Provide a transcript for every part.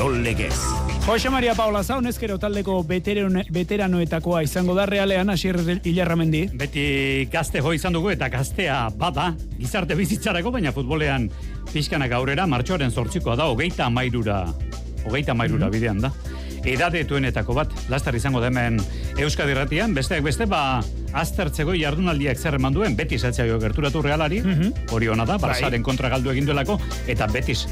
Kirol Legez. Jose Maria Paula Zaun ezkero taldeko veterano, veteranoetakoa izango da realean asier Ilarramendi. Beti gazte jo izan dugu eta gaztea bada gizarte bizitzarako baina futbolean pixkanak aurrera martxoaren sortzikoa da hogeita amairura hogeita amairura mm bidean da edadetuenetako bat, lastar izango demen Euskadi Ratian, besteak beste, ba, aztertzeko jardunaldiak zer eman duen, betis etxaio gerturatu realari, Mhm. hori hona da, Bai. Barsaren kontra galdu egin duelako, eta betis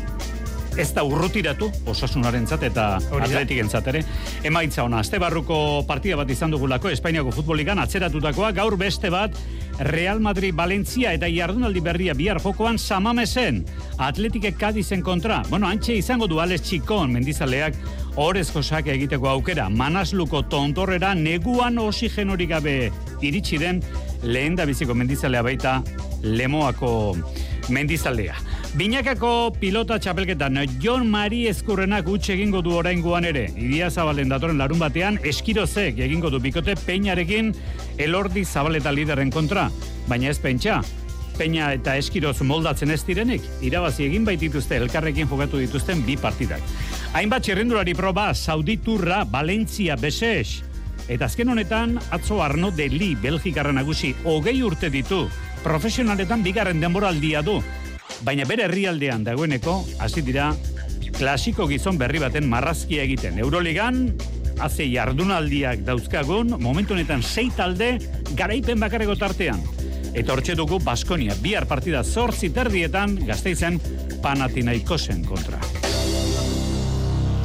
ez da urrutiratu osasunaren eta da. atletiken ere. Emaitza ona, azte barruko partida bat izan dugulako Espainiako futbolikan atzeratutakoa, gaur beste bat Real Madrid, Valencia eta jardunaldi berria bihar jokoan samamesen atletike Cadizen kontra. Bueno, antxe izango du Alex Txikon mendizaleak orezko sake egiteko aukera. Manasluko tontorrera neguan oxigenorik gabe iritsi den lehen da biziko mendizalea baita lemoako mendizalea. Binakako pilota txapelketan John Mari Eskurrenak utxe egingo du oraingoan ere. Idia Zabalen datoren larun batean Eskirozek egingo du bikote Peñarekin Elordi Zabaleta lideren kontra. Baina ez pentsa, Peña eta Eskiroz moldatzen ez direnik, irabazi egin baitituzte elkarrekin jokatu dituzten bi partidak. Hainbat txirrendulari proba, Sauditurra, Valentzia, Beses, Eta azken honetan, atzo Arno de Li, Belgikarra nagusi, hogei urte ditu. Profesionaletan bigarren denboraldia du. Baina bere herrialdean dagoeneko, hasi dira, klasiko gizon berri baten marrazkia egiten. Euroligan, haze jardunaldiak dauzkagun, momentu honetan sei talde, garaipen bakarreko tartean. Eta hortxe dugu Baskonia, bihar partida zortzi terdietan, gazteizen Panathinaikosen kontra.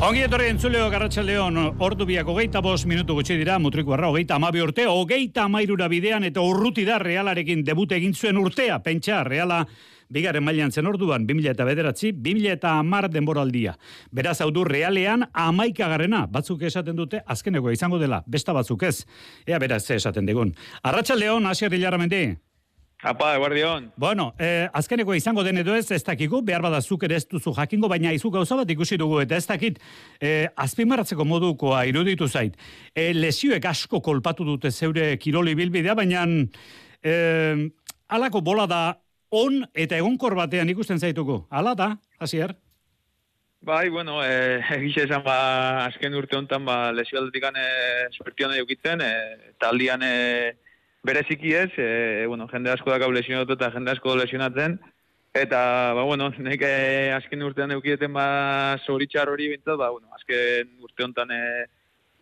Ongi etorri entzuleo garratxaldeon, ordu biak hogeita bost minutu gutxi dira, mutriko arra hogeita amabi urte, hogeita amairura bidean eta urruti da realarekin debute egin zuen urtea, pentsa, reala bigaren mailan zen orduan, 2000 eta bederatzi, 2000 eta amar denboraldia. Beraz, hau du realean amaikagarrena, batzuk esaten dute, azkeneko izango dela, besta batzuk ez. Ea beraz, ze esaten digun. Arratxaldeon, asier hilaramendi. Apa, guardion. Bueno, eh, azkeneko izango den edo ez, ez dakigu, behar bada zuk ere ez duzu jakingo, baina izu gauza bat ikusi dugu, eta ez dakit, eh, azpimarratzeko modukoa iruditu zait. Eh, lesioek asko kolpatu dute zeure kiroli bilbidea, baina eh, alako bola da on eta egonkor batean ikusten zaituko. Ala da, hasier? Bai, bueno, eh, egixe esan, ba, azken urte hontan, ba, lesio aldetik gane suertion edukitzen, eh, taldian eh, bereziki ez, eh, bueno, jende asko dakau lesionatu eta jende asko lesionatzen, eta, ba, bueno, nek eh, azken urtean eukideten, ba, zoritxar hori bintzat, ba, bueno, azken urte hontan, eh,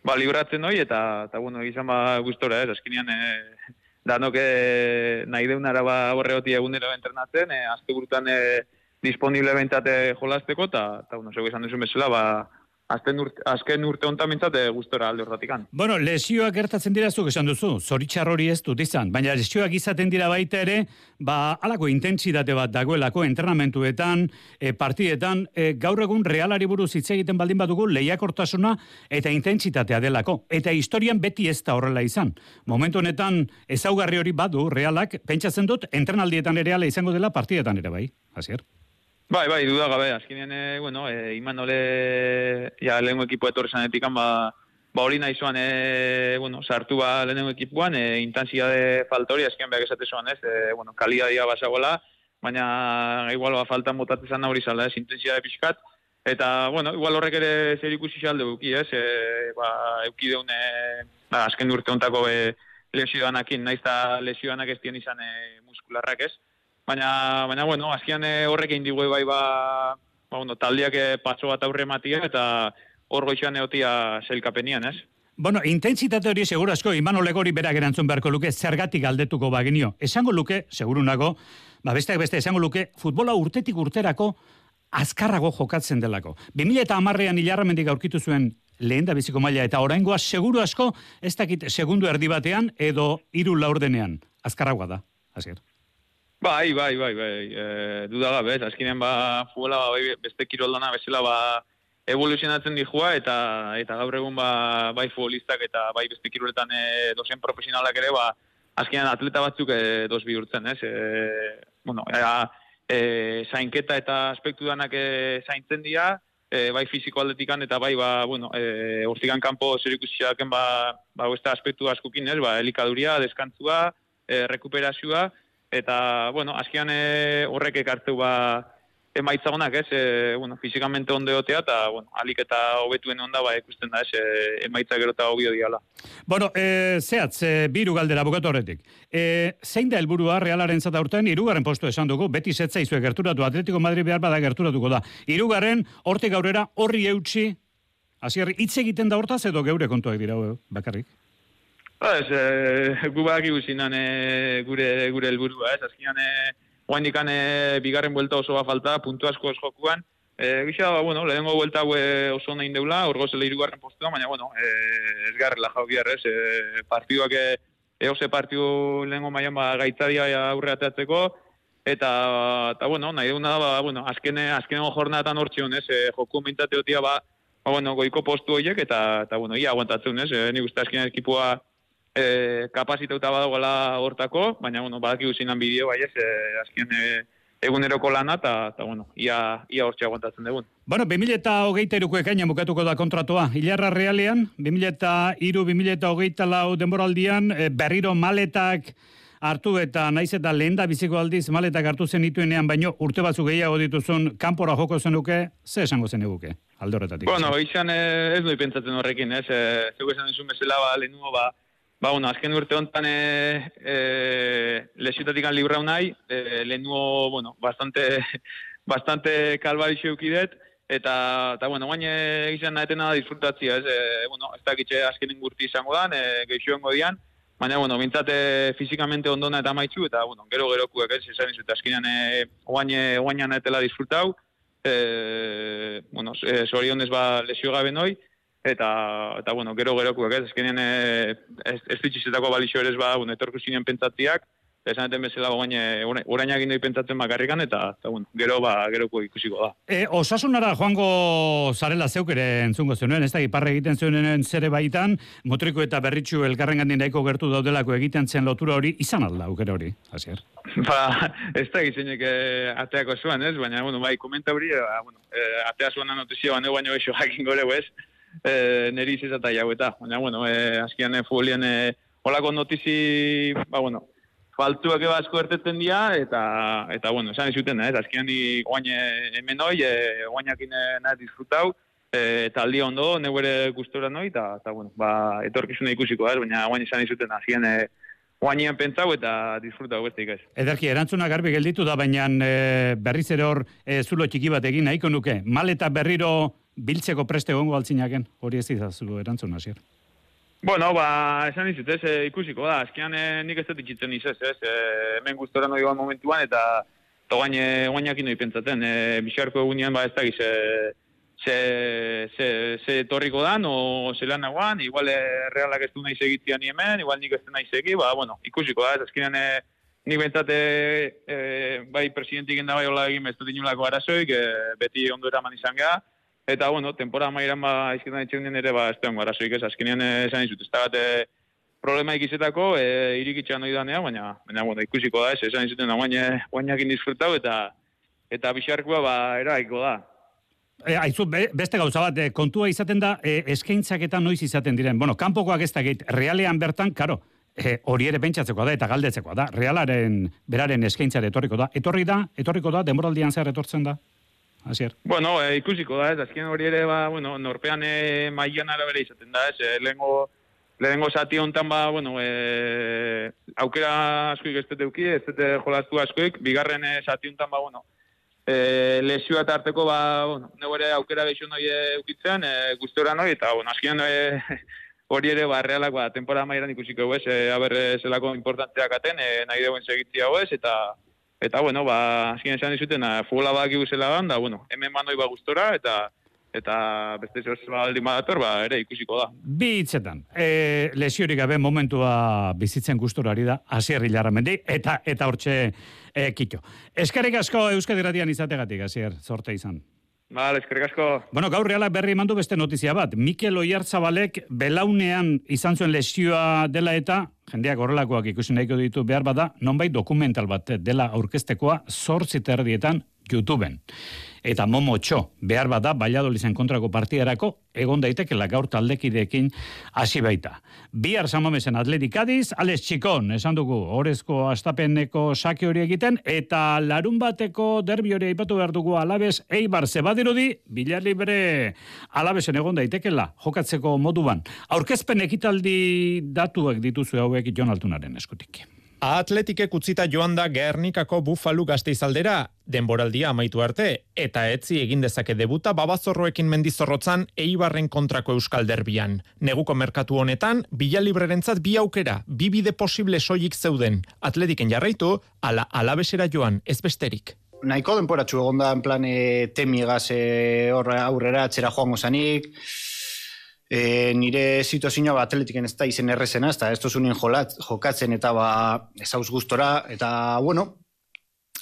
ba, libratzen hori, eta, eta, bueno, izan, ba, gustora, ez, azkenean, eh, danok eh, nahi deunara, ba, horregoti egunero entrenatzen, eh, azte burutan, eh, disponible bentate jolasteko, eta, eta bueno, zego esan duzun bezala, ba, azken urte, azken urte hontan bintzat e, gustora alde horratikan. Bueno, lesioak gertatzen dira zuk esan duzu, zoritxar hori ez dut izan, baina lesioak izaten dira baita ere, ba, alako intentsitate bat dagoelako entrenamentuetan, e, partidetan, e, gaur egun realari buruz hitz egiten baldin badugu lehiakortasuna eta intentsitatea delako. Eta historian beti ez da horrela izan. Momentu honetan ezaugarri hori badu realak, pentsatzen dut, entrenaldietan ere ala izango dela partidetan ere bai, hasier. Bai, bai, duda gabe, azkenean, e, bueno, e, iman ole, ja, lehenko ekipo etorri zanetikan, ba, ba hori nahi zoan, e, bueno, sartu ba lehenko ekipuan, e, intensiade falta hori, azkenean behar esate zoan, ez, e, bueno, kalidadia basagola, baina igual ba faltan botatzen hori zala, ez, intensiade pixkat, eta, bueno, igual horrek ere zer ikusi xalde buki, ez, e, ba, euki deun, e, ba, azken urte hontako e, lesioanakin, naiz eta lesioanak ez dien izan e, muskularrak ez, baina, baina bueno, azkian eh, horrek egin digu bai ba, ba bueno, taldiak eh, patso bat aurre matia eta hor goixan eotia zelkapenian, ez? Bueno, intentsitate hori seguru asko Imanol Legori berak erantzun beharko luke zergatik galdetuko bagenio. Esango luke, seguru nago, ba besteak beste esango luke, futbola urtetik urterako azkarrago jokatzen delako. 2000 eta amarrean hilarramendik aurkitu zuen lehen da biziko maila eta oraingoa seguru asko ez dakit segundu erdi batean edo hiru laurdenean. Azkarragoa da, hasier. Bai, bai, bai, bai, e, duda gabe, ez, azkenean ba, futbola ba, bai, beste kiroldana bezala ba, evoluzionatzen dijua, eta eta gaur egun ba, bai futbolistak eta bai beste kiroletan e, dozen profesionalak ere, ba, azkenean atleta batzuk e, dos bihurtzen, ez? E, bueno, ea, e, zainketa eta aspektu danak e, zaintzen dira, e, bai fiziko aldetikan eta bai, ba, bueno, e, hortikan kanpo zer ikusiaken, ba, ba, beste aspektu askukin, ez? Ba, elikaduria, deskantzua, e, rekuperazioa, eta, bueno, azkean e, horrek ekartu ba, emaitza honak, ez, e, bueno, fizikamente ondo egotea, eta, bueno, alik eta hobetuen onda, ba, ikusten da, ez, e, emaitza gero eta hobio diala. Bueno, e, zehatz, e, biru galdera bukatu horretik. E, zein da helburua realaren zata urtean, irugarren postu esan dugu, beti zetza izue gerturatu, Atletico Madrid behar bada gerturatuko da. Irugarren, hortik aurrera, horri eutxi, Asier, hitz egiten da hortaz edo geure kontuak dira, eh, bakarrik? Ba, ez, e, gu bak iguzinan e, gure, gure helburua, ez, azkinan, e, guain e, bigarren buelta oso falta, puntu asko ez jokuan, e, gisa, ba, bueno, lehenko buelta e, oso nahi deula, orgo zela irugarren postua, baina, bueno, e, ez garrela jau biar, ez, e, partiduak, e, eose partidu lehenko maian ba, gaitzadia aurreateatzeko, eta, eta, bueno, nahi deuna da, ba, bueno, azkene, azkeneko jornatan hortzion, ez, e, joku mintateotia, ba, ba, bueno, goiko postu horiek, eta, eta bueno, ia aguantatzen, ez? E, nik uste azkenean ekipua e, kapazitauta badagoela hortako, baina, bueno, badak iguzinan bideo, bai ez, e, azken e, eguneroko lana, eta, eta bueno, ia, ia hortxe aguantatzen dugun. Bueno, 2000 eta hogeita iruko ekaina bukatuko da kontratua. Ilarra realean, 2000 eta iru, 2000 eta hogeita lau denboraldian, e, berriro maletak, hartu eta naiz eta lehen da biziko aldiz maletak hartu zen ituenean, baino urte batzu gehiago dituzun kanpora joko zenuke, ze esango zen eguke, alde horretatik? Bueno, izan eh, ez doi pentsatzen horrekin, ez, eh, zeu esan dizun bezala, ba, lehenuo, ba, ba, bueno, azken urte honetan e, e, lesitatik an libra unai, e, lehenuo, bueno, bastante, bastante kalbarixo eukidet, eta, eta bueno, guain egizan nahetena da disfrutatzia, ez, e, bueno, ez dakitxe azkenen gurti izango dan, e, geixoengo dian, Baina, bueno, bintzate fizikamente ondona eta maitzu, eta, bueno, gero gerokuek ez, esan izut, azkinean e, oain, etela disfrutau, e, bueno, e, ez ba lesio gabe noi, eta, eta bueno, gero gerokuek ez, azkinean e, ez, ez ditxizetako balixo ere ez ba, bueno, etorku zinen pentsatziak, esan eten bezala baina orain egin doi pentsatzen bakarrikan eta, eta bueno, gero ba geroko ikusiko da. E, osasunara joango zarela zeuk ere entzungo zenuen, ez da iparre egiten zuen zere baitan, motriko eta berritxu elkarren gandien gertu daudelako egiten zen lotura hori, izan alda aukera hori, hasier. Ba, ez da gizenek eh, ateako zuen, ez? Baina, bueno, bai, komenta hori, ba, bueno, eh, atea zuen anotizio, baina baino eixo jakin gore, ez? Eh, neri izizata jau eta, baina, bueno, eh, azkian eh, futbolien eh, Olako notizi, ba, bueno, faltuak eba asko ertetzen dira, eta, eta bueno, esan izuten, ez, azkian ni guain hemen hoi, e, guainak nahi disfrutau, e, eta aldi ondo, nebere gustora noi, eta, eta bueno, ba, etorkizuna ikusiko, ez, baina guain izan izuten, azkian, e, guainean pentsau eta disfrutau beste ikaz. Ederki, erantzuna garbi gelditu da, baina e, berriz ere hor e, zulo txiki bat egin nahiko nuke. Mal eta berriro biltzeko preste gongo altzinaken, hori ez izazu erantzuna, zier. Bueno, ba, esan dizut, ez, e, ikusiko da, azkian e, nik ez dut itxitzen izaz, ez, e, hemen gustora noi momentuan, eta to gain, guainak inoi pentsaten, e, bisarko egunean, ba, ez da gize, ze, ze, ze torriko dan, o ze lan nagoan, igual e, realak ez du nahi segitzian hemen, igual nik ez du nahi segi, ba, bueno, ikusiko da, ez, azkian e, nik bentsate, e, bai, presidentik enda bai hola egin, ez dut inulako arazoik, e, beti ondo eraman izan geha, Eta, bueno, temporada mairan ba, izketan etxeun ere, ba, ez da gara zoik ez, azkenean eh, esan izut, ez da e, problema ikizetako, e, irikitxan noi danea, baina, baina, bueno, ikusiko da, ez, esan izuten, guain, guainak indisfrutau, eta, eta bixarkoa, ba, eraiko da. E, aizu, beste gauza bat, kontua izaten da, e, eskaintzak eta noiz izaten diren. Bueno, kanpokoak ez da geit, realean bertan, karo, e, hori ere pentsatzeko da, eta galdetzeko da, realaren, beraren eskaintzare etorriko da. Etorri da, etorriko da, demoraldian zer etortzen da? Asier. Bueno, e, ikusiko da, ez, azken hori ere, ba, bueno, norpean e, maian arabera izaten da, ez, e, lehengo, lehengo zati hontan, ba, bueno, e, aukera askoik ez dut euki, ez dut jolastu askoik, bigarren e, zati hontan, ba, bueno, e, lesioa eta arteko, ba, bueno, ere aukera behixo noi eukitzen, e, guztora noi, eta, bueno, azken e, hori ere, ba, realak, ba, temporada mairan ikusiko, ez, e, haber, zelako importantzeak aten, e, nahi deuen segitzia, ez, eta, Eta, bueno, ba, azken esan dizuten, futbola bak iguzela da, bueno, hemen bandoi ba gustora, eta eta beste zehuz baldin badator, ba, ere ikusiko da. Bi hitzetan, e, lesiorik gabe momentua bizitzen gustorari da, asier hilarra mendi, eta eta hortxe e, kito. Eskarrik asko Euskadiratian izategatik, asier, sorte izan. Bale, eskerrik asko. Bueno, gaur realak berri mandu beste notizia bat. Mikel Oiartzabalek belaunean izan zuen lesioa dela eta jendeak horrelakoak ikusi nahiko ditu behar bada, nonbait dokumental bat dela aurkestekoa zortzi terdietan YouTubeen eta Momo Txo, behar bada Valladoliden kontrako partidarako egon daitekela gaur taldekideekin hasi baita. Bihar samamesen atletik adiz, Alex Txikon, esan dugu, orezko astapeneko sake hori egiten, eta larun bateko derbi hori aipatu behar dugu alabez, eibar zebadirudi, bila libre alabesen egon daitekela, jokatzeko moduan. Aurkezpen ekitaldi datuak dituzu hauek Jon Altunaren eskutik. Atletikek utzita joan da Gernikako Bufalu gazteizaldera, denboraldia amaitu arte, eta etzi egin dezake debuta babazorroekin mendizorrotzan eibarren kontrako euskal derbian. Neguko merkatu honetan, bila librerentzat bi aukera, bi bide posible soilik zeuden. Atletiken jarraitu, ala alabesera joan, ez besterik. Naiko denporatxu egon da, en plan, e, temigaz e, aurrera, atzera joango zanik, e, nire situazioa ba, atletiken ez da izen errezena, ez da ez tozunien jokatzen eta ba, ez hauz gustora, eta bueno,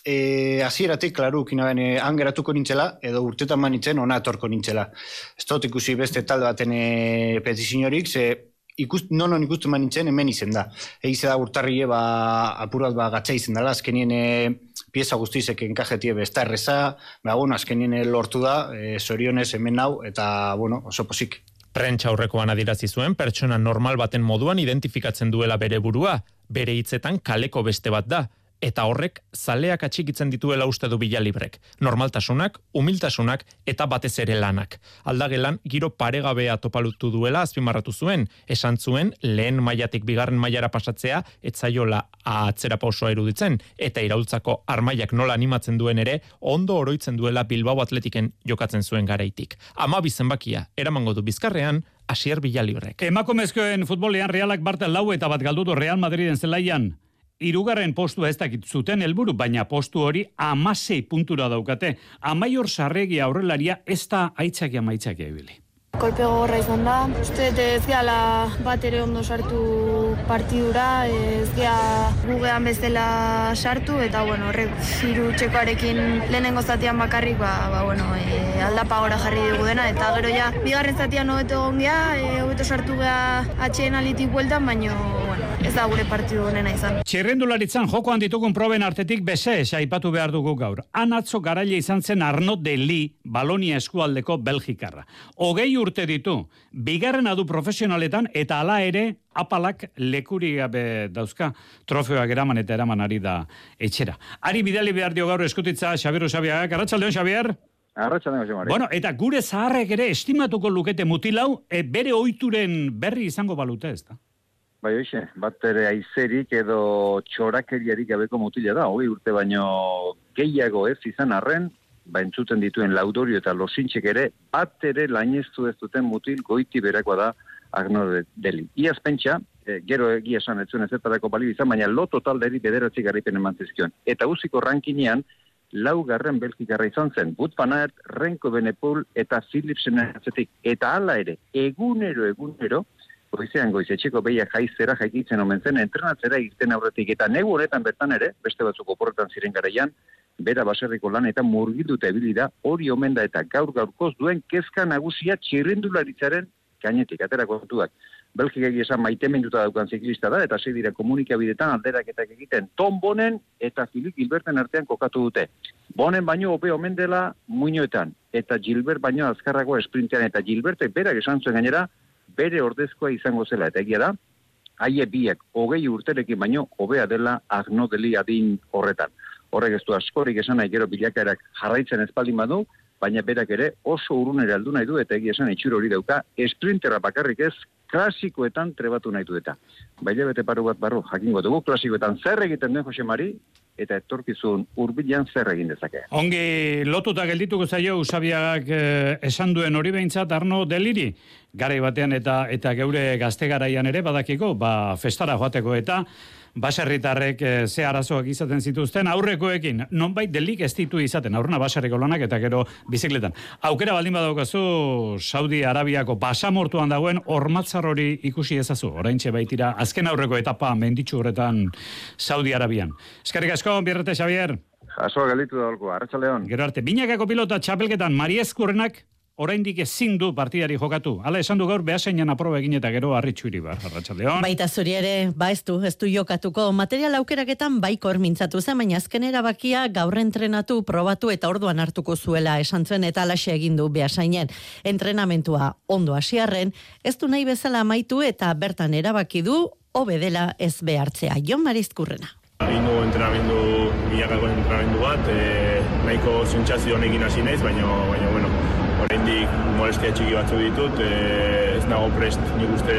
e, azieratik, klaru, kina bene, angeratuko nintzela, edo urtetan manitzen, ona etorko nintzela. Ez dut ikusi beste talde baten e, petizinorik, ze ikust, non non ikusten manitzen, hemen izen da. Egize da urtarri ba, apurat ba, gatsa izen dela, azkenien e, pieza guztizek enkajetie besta erreza, ba, bueno, azkenien lortu da, e, zorionez hemen nau, eta, bueno, oso posik. Prentsa aurrekoan adirazi zuen pertsona normal baten moduan identifikatzen duela bere burua, bere hitzetan kaleko beste bat da, eta horrek zaleak atxikitzen dituela uste du bila librek. Normaltasunak, humiltasunak eta batez ere lanak. Aldagelan, giro paregabea topalutu duela azpimarratu zuen, esan zuen lehen mailatik bigarren mailara pasatzea etzaiola atzera pausoa eruditzen, eta iraultzako armaiak nola animatzen duen ere, ondo oroitzen duela Bilbao Atletiken jokatzen zuen garaitik. Ama bizenbakia, eramango du bizkarrean, Asier Bilalibrek. Emakumezkoen futbolean realak bartel lau eta bat galdutu Real Madriden zelaian irugarren postua ez dakit zuten helburu, baina postu hori amasei puntura daukate. Amaior sarregi aurrelaria ez da aitzaki amaitzaki ebili. Kolpe gogorra izan da. Uste ez gehala bat ere ondo sartu partidura, ez geha gugean bezala sartu, eta bueno, horrek ziru txekoarekin lehenengo zatian bakarrik, ba, ba bueno, e, aldapa gora jarri dugu dena, eta gero ja, bigarren zatian hobeto egon geha, e, hobeto sartu geha atxeen alitik bueltan, baino, bueno, ez da gure partidu honena izan. Txirrendularitzan jokoan ditugun proben artetik bese aipatu behar dugu gaur. Anatzo garaile izan zen Arno Deli, Balonia eskualdeko Belgikarra. Hogei urte ditu, bigarren adu profesionaletan eta hala ere apalak lekuri gabe dauzka trofeoak eraman eta eraman ari da etxera. Ari bidali behar dio gaur eskutitza Xabier Usabiak. Arratxaldeon, Xabier? Arratxaldeon, Bueno, eta gure zaharrek ere estimatuko lukete mutilau, e, bere oituren berri izango balute ez da? Bai, oixe, bat ere aizerik edo txorakeriarik gabeko mutila da, hoi urte baino gehiago ez izan arren, ba entzuten dituen laudorio eta losintxek ere, bat ere laineztu ez duten mutil goiti berakoa da agno deli. Iaz pentsa, e, gero egia esan etzuen ezetarako bali izan, baina lo total deri bederatzi garripen eman zizkion. Eta uziko rankinean, lau garren belkikarra izan zen, Bud Renko Benepul eta Philipsen atzetik. Eta hala ere, egunero, egunero, goizean goiz etxeko beia jaizera jaikitzen omen zen entrenatzera egiten aurretik eta negu honetan bertan ere beste batzuk oporretan ziren garaian bera baserriko lan eta murgilduta ebili da hori omen da eta gaur gaurkoz duen kezka nagusia txirrendularitzaren gainetik atera kontuak Belgik egi esan maitemenduta daukan ziklista da, eta sei dira komunikabidetan alderaketak egiten Tom Bonen eta Filip Gilberten artean kokatu dute. Bonen baino ope omen dela muinoetan, eta Gilbert baino azkarrago esprintean, eta Gilbertek berak esan zuen gainera, bere ordezkoa izango zela, eta egia da, haie biak hogei urterekin baino hobea dela agnodeli adin horretan. Horrek ez du askorik esan nahi gero bilakaerak jarraitzen espaldin badu, baina berak ere oso urunera aldu nahi du eta egia esan itxuro hori dauka, esprintera bakarrik ez, klasikoetan trebatu nahi du eta. Baila bete paru bat barru, jakingo dugu, klasikoetan zer egiten den Jose Mari, eta etorkizun hurbilan zer egin dezake. Ongi lotuta geldituko zaio Usabiak eh, esan duen hori behintzat Arno Deliri garai batean eta eta geure gazte garaian ere badakiko ba festara joateko eta baserritarrek e, ze arazoak izaten zituzten aurrekoekin. Nonbait delik ez ditu izaten aurrena baserriko lanak eta gero bizikletan. Aukera baldin badaukazu Saudi Arabiako basamortuan dagoen hormatzar hori ikusi ezazu. Oraintxe baitira azken aurreko etapa menditsu horretan Saudi Arabian. Eskerrik asko birrete Xavier. Jaso galitu da holko, Arratxaleon. Gero arte, binakako pilota txapelketan Marieskurrenak oraindik ezin du partidari jokatu. Hala esan du gaur behaseinan aproba egin eta gero harritxu iribar, arratsaldeon. Baita zuri ere, ba ez du, ez du jokatuko. Material aukeraketan baiko mintzatu zen, baina azken erabakia gaur entrenatu, probatu eta orduan hartuko zuela esan zuen eta alaxe egin du behasainen. Entrenamentua ondo hasiarren, ez du nahi bezala amaitu eta bertan erabaki du, hobe dela ez behartzea. Jon Marizkurrena. Egin du entrenamendu, bilakako entrenamendu bat, e, nahiko zentzazio honekin hasi naiz, baina, baina, bueno, oraindik molestia txiki batzu ditut, e, ez nago prest nik uste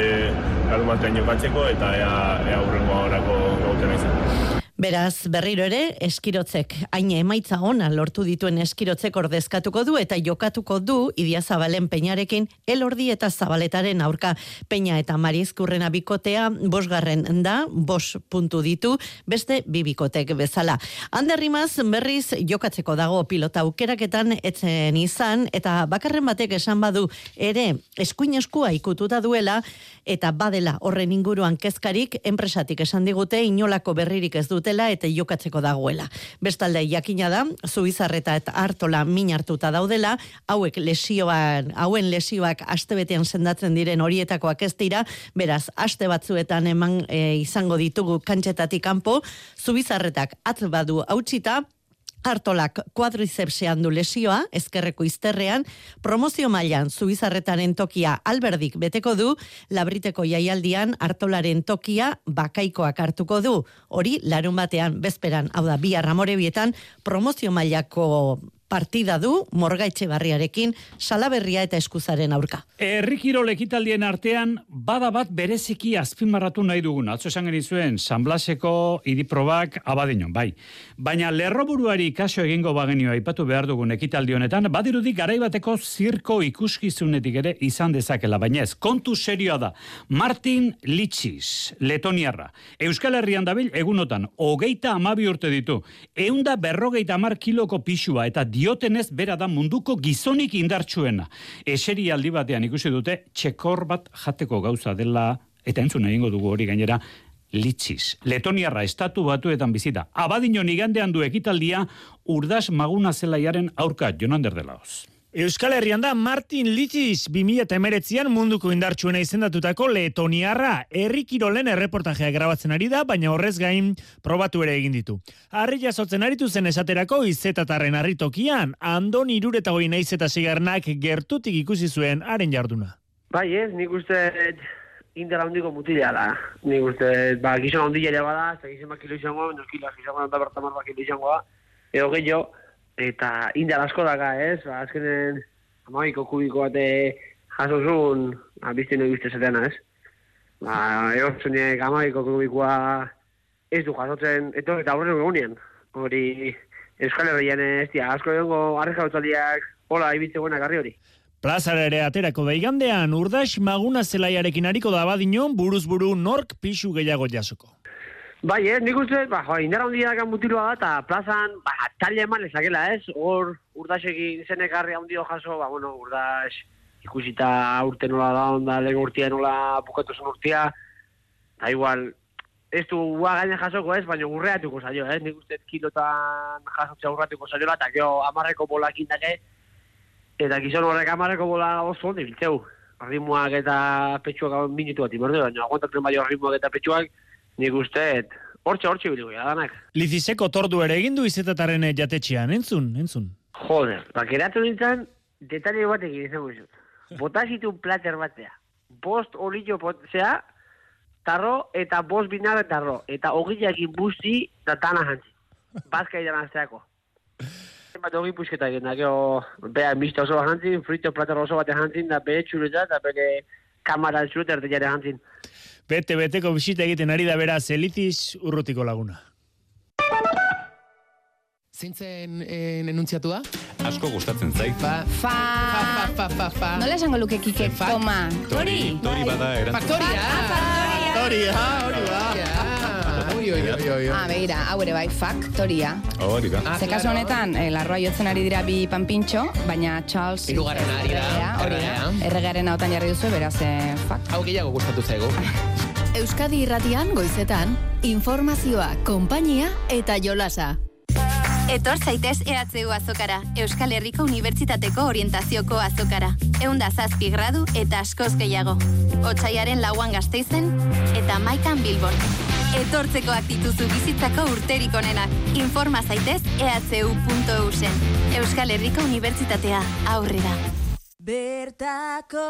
larun batean jokatzeko, eta ea, ea horako gauten naizan. Beraz, berriro ere, eskirotzek, haine emaitza ona lortu dituen eskirotzek ordezkatuko du eta jokatuko du Idia Zabalen peñarekin elordi eta zabaletaren aurka peña eta marizkurrena bikotea bosgarren da, bos puntu ditu, beste bibikotek bezala. Anderrimaz, berriz jokatzeko dago pilota aukeraketan etzen izan eta bakarren batek esan badu ere eskuin eskua ikututa duela eta badela horren inguruan kezkarik enpresatik esan digute inolako berririk ez dutela eta jokatzeko dagoela. Bestalde jakina da, Zubizarreta eta Artola min hartuta daudela, hauek lesioan, hauen lesioak astebetean sendatzen diren horietakoak ez dira, beraz aste batzuetan eman e, izango ditugu kantxetatik kanpo, Zubizarretak atz badu hautsita, Artolak kuadrizepsean du lesioa, ezkerreko izterrean, promozio mailan zubizarretaren tokia alberdik beteko du, labriteko jaialdian Artolaren tokia bakaikoak hartuko du. Hori, larun batean, bezperan, hau da, bi arramorebietan, promozio mailako partida du morgaitxe barriarekin salaberria eta eskuzaren aurka. Errikiro lekitaldien artean bada bat bereziki azpimarratu nahi dugun. Atzo esan genizuen, San Blaseko idiprobak abadinon, bai. Baina lerroburuari kaso egingo bagenio aipatu behar dugun ekitaldi honetan, badirudik garaibateko zirko ikuskizunetik ere izan dezakela, baina ez, kontu serioa da. Martin Litsis, Letoniarra. Euskal Herrian dabil egunotan, hogeita amabi urte ditu. Eunda berrogeita amar kiloko pixua eta diotenez bera da munduko gizonik indartsuena. Eseri aldi batean ikusi dute txekor bat jateko gauza dela eta entzun egingo dugu hori gainera litziz. Letoniarra estatu batuetan bizita. Abadino nigandean du ekitaldia urdas maguna zelaiaren aurka jonander delaoz. Euskal Herrian da Martin Litziz 2008an munduko indartsuena izendatutako Letoniarra herri kirolen erreportajea grabatzen ari da, baina horrez gain probatu ere egin ditu. Harri jasotzen aritu zen esaterako izetatarren harritokian, andon irureta hoi naiz eta sigarnak gertutik ikusi zuen haren jarduna. Bai ez, nik uste indela handiko mutila da. Nik uste, ba, gizon handila bada, eta gizon bakilo izango, nokila gizon da bertamar bakilo izango, edo gehiago, eta indela asko daga, ez? Ba, azkenen, amaiko kubiko bate abizte nahi bizte zateana, ez? Ba, egotzeniek amaiko kubikoa ez du jasotzen, eto, eta horren egunean. Hori, Euskal Herrian ez dira, asko egongo arreza hola, ibitze buena garri hori. Plazara ere aterako da igandean, urdax maguna zelaiarekin hariko da badinon, buruz buru nork pixu gehiago jasoko. Bai, ez, nik uste, ba, jo, indara hundia dakan mutilua da, eta plazan, ba, talia eman lezakela, ez? Hor, urdaxekin zenek harri handio jaso, ba, bueno, urdax ikusita urte nola da, onda, lehen urtia nola bukatu zen urtia, da igual, ez du ua gaine jasoko ez, baina urreatuko zailo, ez? Nik uste, kilotan jasotzea urreatuko zailo, eta gero amarreko bolakin dake, eta gizon horrek amarreko bola oso ondi biltzeu. Ritmoak eta petxuak minutu bat baina aguantatzen bai ritmoak eta petxuak, nik uste, hortxe, hortxe biliko, ja, danak. Lizizeko tordu ere egin du izetataren jatetxean, entzun, entzun. Joder, bakeratu nintzen, detalle bat egin izango izut. Botazitu plater batea. Bost olillo potzea, tarro, eta bost binare tarro. Eta ogiak inbusti, da tana jantzi. Bazka idan azteako. Bat hogi pusketa egin da, geho, beha, mista oso bat jantzin, frito plater oso bat jantzin, da behe txureta, da bere kamara txureta erdeiare jantzin. Bete, beteko bisita egiten ari da bera Zeliziz urrutiko laguna. Zeintzen en, enuntziatu da? Asko gustatzen zait. Fa. Fa. Fa, fa, fa, fa. Nola esango luke kike, Fa. toma. Tori. Tori bada erantzun. Faktoria. Faktoria, hori da. Oi, oi, oi, oi. Ah, begira, hau ere bai, faktoria. Hori da. Ah, Ze kasu claro. honetan, eh, larroa jotzen ari dira bi panpintxo, baina Charles... Hirugarrena ari da, Hori da, erregea. erregearen hautan jarri duzu, beraz, eh, fak. Hau gehiago gustatu zaigu. Euskadi irratian goizetan, informazioa, konpainia eta jolasa. Etor zaitez EHU azokara, Euskal Herriko Unibertsitateko orientazioko azokara. Eunda zazpi gradu eta askoz gehiago. Otsaiaren lauan gazteizen eta maikan bilbon. Etortzekoak dituzu bizitzako urterik onenak. Informa zaitez ehu.eu zen. Euskal Herriko Unibertsitatea aurrera. Bertako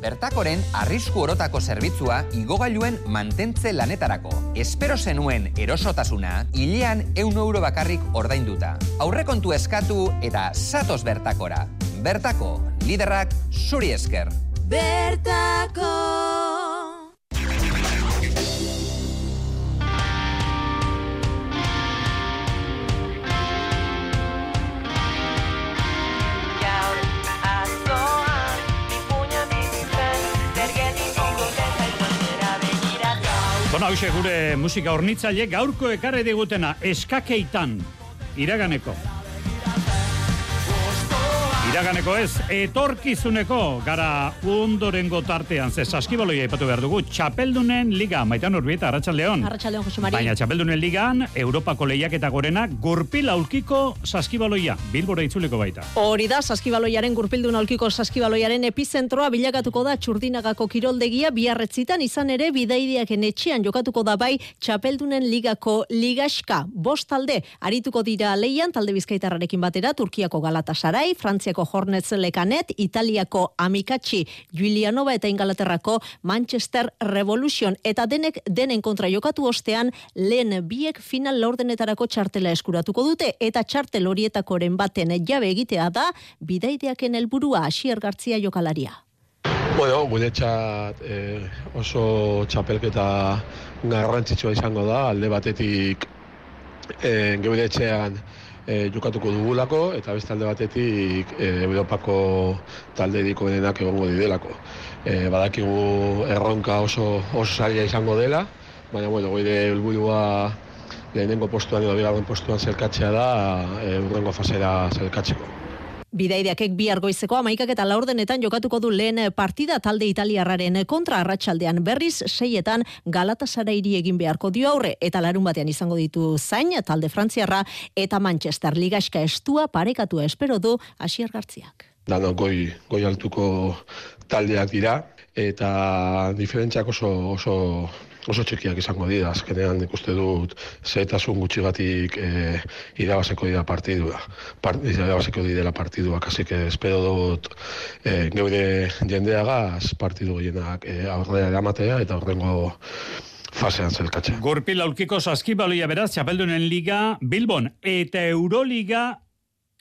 Bertakoren arrisku orotako zerbitzua igogailuen mantentze lanetarako. Espero zenuen erosotasuna, hilean eun euro bakarrik ordainduta. Aurrekontu eskatu eta satos bertakora. Bertako, liderrak zuri esker. Bertako Gure musika hornitzaile gaurko ekarre digutena eskakeitan iraganeko. Iraganeko ez, etorkizuneko gara undorengo tartean, ze saskibaloia ipatu behar dugu, Txapeldunen Liga, maitan urbieta, Arratxaldeon. Arratxaldeon, Jose Mari. Baina Txapeldunen Ligan, Europako lehiak eta gorena, gurpil aulkiko saskibaloia, bilbora itzuleko baita. Hori da, saskibaloiaren gurpildun aulkiko saskibaloiaren epizentroa bilakatuko da txurdinagako kiroldegia biarretzitan izan ere bidaideaken etxean jokatuko da bai txapeldunen ligako ligaska. Bost talde, arituko dira leian talde bizkaitarrarekin batera, Turkiako Galatasaray, Frantziako Hornets Lekanet, Italiako Amikatxi, Giulianova eta Ingalaterrako Manchester Revolution. Eta denek denen kontra jokatu ostean, lehen biek final laurdenetarako txartela eskuratuko dute, eta txartel horietakoren baten jabe egitea da, bidaideaken helburua Asier Gartzia jokalaria. Bueno, guretzat eh, oso txapelketa garrantzitsua izango da, alde batetik eh, geure etxean eh, jokatuko dugulako, eta beste alde batetik eh, Europako talde denak egongo didelako. Eh, badakigu erronka oso, oso zaila izango dela, baina bueno, goide helburua lehenengo postuan edo bigarren postuan zelkatzea da, eh, urrengo fasera zelkatzeko. Bidaideakek bi argoizeko amaikak eta laurdenetan jokatuko du lehen partida talde italiarraren kontra arratsaldean. Berriz seietan Galatasarairi egin beharko dio aurre. Eta larun batean izango ditu zain talde frantziarra eta Manchester ligaska estua parekatua espero du Asier Gartziak. Dano goi, goi altuko taldeak dira. Eta diferentziak oso, oso, oso txikiak izango dira. Azkenean ikuste dut zetasun gutxigatik e, irabazeko dira partidua. Part, irabazeko dira partiduak, así que espero dut e, geure jendeagaz partidu gehienak e, aurrera eramatea eta horrengo fasean zelkatzea. Gurpil aulkiko saskibaloia beraz, Txapeldunen Liga, Bilbon eta Euroliga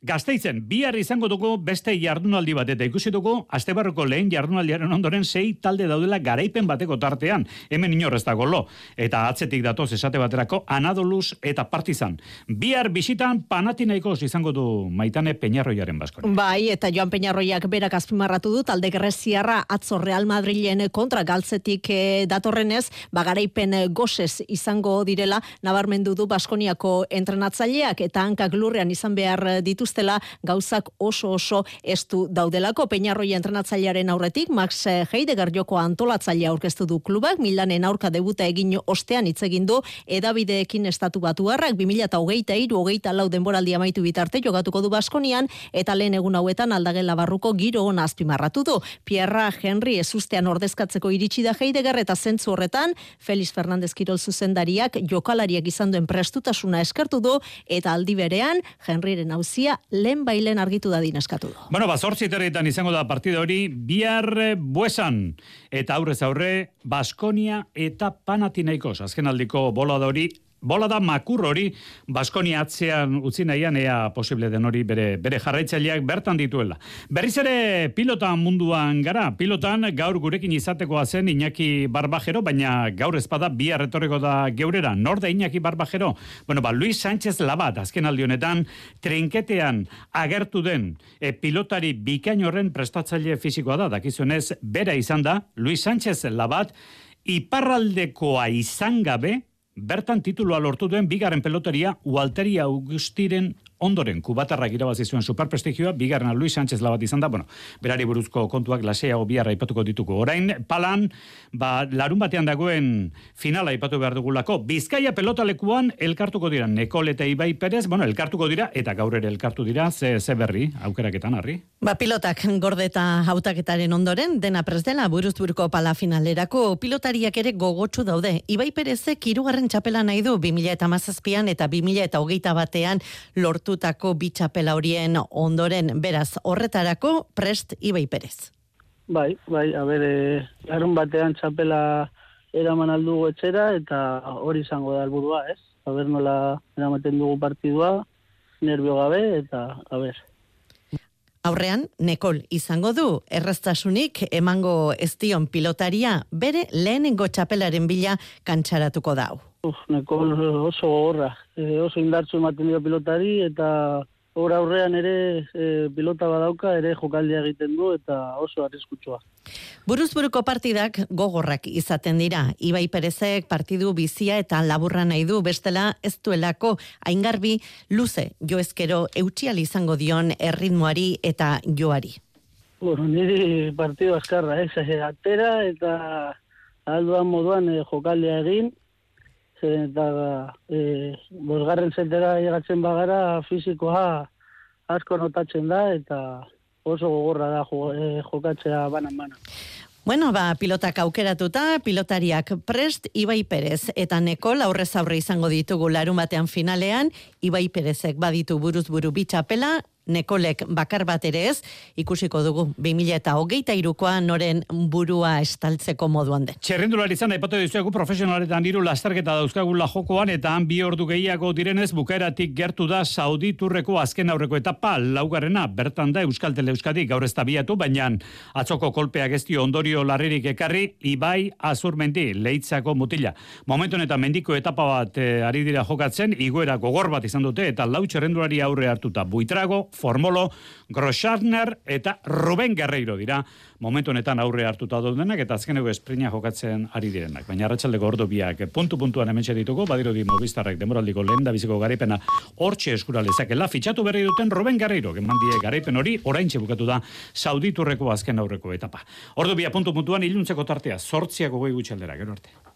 Gasteizen, bihar izango dugu beste jardunaldi bat, eta ikusi dugu, astebarroko lehen jardunaldiaren ondoren sei talde daudela garaipen bateko tartean, hemen inorrez dago lo, eta atzetik datoz esate baterako Anadoluz eta Partizan. Bihar bisitan Panatinaikos izango du maitane Peñarroiaren baskoni. Bai, eta Joan Peñarroiak berak azpimarratu du, talde Greziarra atzo Real Madrilen kontra galtzetik eh, datorrenez, bagaraipen gozez izango direla, nabarmendu du Baskoniako entrenatzaileak eta hankak lurrean izan behar dituztela gauzak oso oso estu daudelako. Peñarroia entrenatzailearen aurretik, Max Heidegger joko antolatzailea aurkeztu du klubak, Milanen aurka debuta egin ostean hitz egin du edabideekin estatu batuarrak 2023 hogeita lau denboraldi amaitu bitarte jokatuko du Baskonian eta lehen egun hauetan aldagela barruko giro ona azpimarratu du. Pierra Henry ezustean ordezkatzeko iritsi da Heidegger eta zentzu horretan Felix Fernandez Kirol zuzendariak jokalariak izan duen prestutasuna eskertu du eta aldi berean Henryren hauzia lehen bailen argitu da eskatu du. Bueno, bazortzi terretan izango da partida hori, bihar eh, buesan, eta aurrez aurre, Baskonia eta Panatinaikos, azken aldiko bola hori, Bola da makur hori Baskonia atzean utzi nahian ea posible den hori bere, bere jarraitzaileak bertan dituela. Berriz ere pilotan munduan gara, pilotan gaur gurekin izatekoa zen Iñaki Barbajero, baina gaur ezpada bi arretorreko da geurera, nor da Iñaki Barbajero? Bueno, ba, Luis Sánchez Labat, azken aldi honetan, trinketean agertu den e, pilotari bikain horren prestatzaile fizikoa da, dakizunez, bera izan da, Luis Sánchez Labat, iparraldekoa izan gabe, bertan titulua lortu duen bigarren peloteria Walteri Augustiren ondoren kubatarrak irabazi zuen superprestigioa, bigarrena Luis Sánchez labat izan da, bueno, berari buruzko kontuak laseago biharra aipatuko dituko. Orain, palan, ba, larun batean dagoen finala aipatu behar dugulako, Bizkaia pelotalekuan elkartuko dira, Nekol eta Ibai Perez, bueno, elkartuko dira, eta gaur ere elkartu dira, ze, ze berri, aukeraketan, harri? Ba, pilotak gordeta hautaketaren ondoren, dena presdela buruzburko pala finalerako pilotariak ere gogotsu daude. Ibai Perezek hirugarren txapela nahi du 2000 eta mazazpian eta 2000 eta hogeita batean lortutako bi txapela horien ondoren beraz horretarako prest Ibai Perez. Bai, bai, a ber, e, larun batean txapela eraman aldugu etxera eta hori izango da helburua, ez? A ber nola eramaten dugu partidua, nervio gabe eta a ber. Aurrean, Nekol izango du, erraztasunik emango ez dion pilotaria bere lehenengo txapelaren bila kantxaratuko dau. Uf, Nekol oso gogorra, e, oso indartsu ematen dio pilotari eta hor aurrean ere e, pilota badauka ere jokaldia egiten du eta oso arriskutsua. Buruzburuko partidak gogorrak izaten dira. Ibai Perezek partidu bizia eta laburra nahi du bestela ez duelako aingarbi luze joezkero eutxial izango dion erritmoari eta joari. Bueno, niri partidu askarra, ez, eh? atera eta alduan moduan eh, jokaldia egin, zen eta e, bosgarren zetera llegatzen bagara fizikoa asko notatzen da eta oso gogorra da jo, e, jokatzea banan-banan. Bueno, ba, pilotak aukeratuta, pilotariak prest, Ibai Perez eta Nekol aurrez aurre izango ditugu larun batean finalean, Ibai Perezek baditu buruz buru bitxapela, Nekolek bakar bat ere ez, ikusiko dugu 2000 eta hogeita irukoa noren burua estaltzeko moduan den. Txerrendulari izan, aipatu dizuegu profesionaletan hiru lasterketa dauzkagula jokoan eta han bi ordu gehiago direnez bukaeratik gertu da Saudi turreko azken aurreko etapa laugarrena bertan da Euskal Tele Euskadi gaur ez tabiatu, baina atzoko kolpeak ez dio ondorio larririk ekarri Ibai Azurmendi leitzako mutila. Momentu honetan mendiko etapa bat eh, ari dira jokatzen, igoera gogor bat izan dute eta lau txerrendulari aurre hartuta buitrago, Formolo, Grosjarner eta Ruben Guerreiro dira momentu honetan aurre hartuta daudenak eta azkeneko esprina jokatzen ari direnak. Baina arratsaldeko ordu biak puntu-puntuan hementxe ditugu, badiro di Movistarrek demoraldiko lehen da biziko garaipena hortxe eskura lezakela, fitxatu berri duten Ruben Guerreiro, geman die garaipen hori, oraintxe bukatu da Sauditurreko azken aurreko etapa. Ordu bia puntu-puntuan iluntzeko tartea, sortziako goi gutxaldera, gero arte.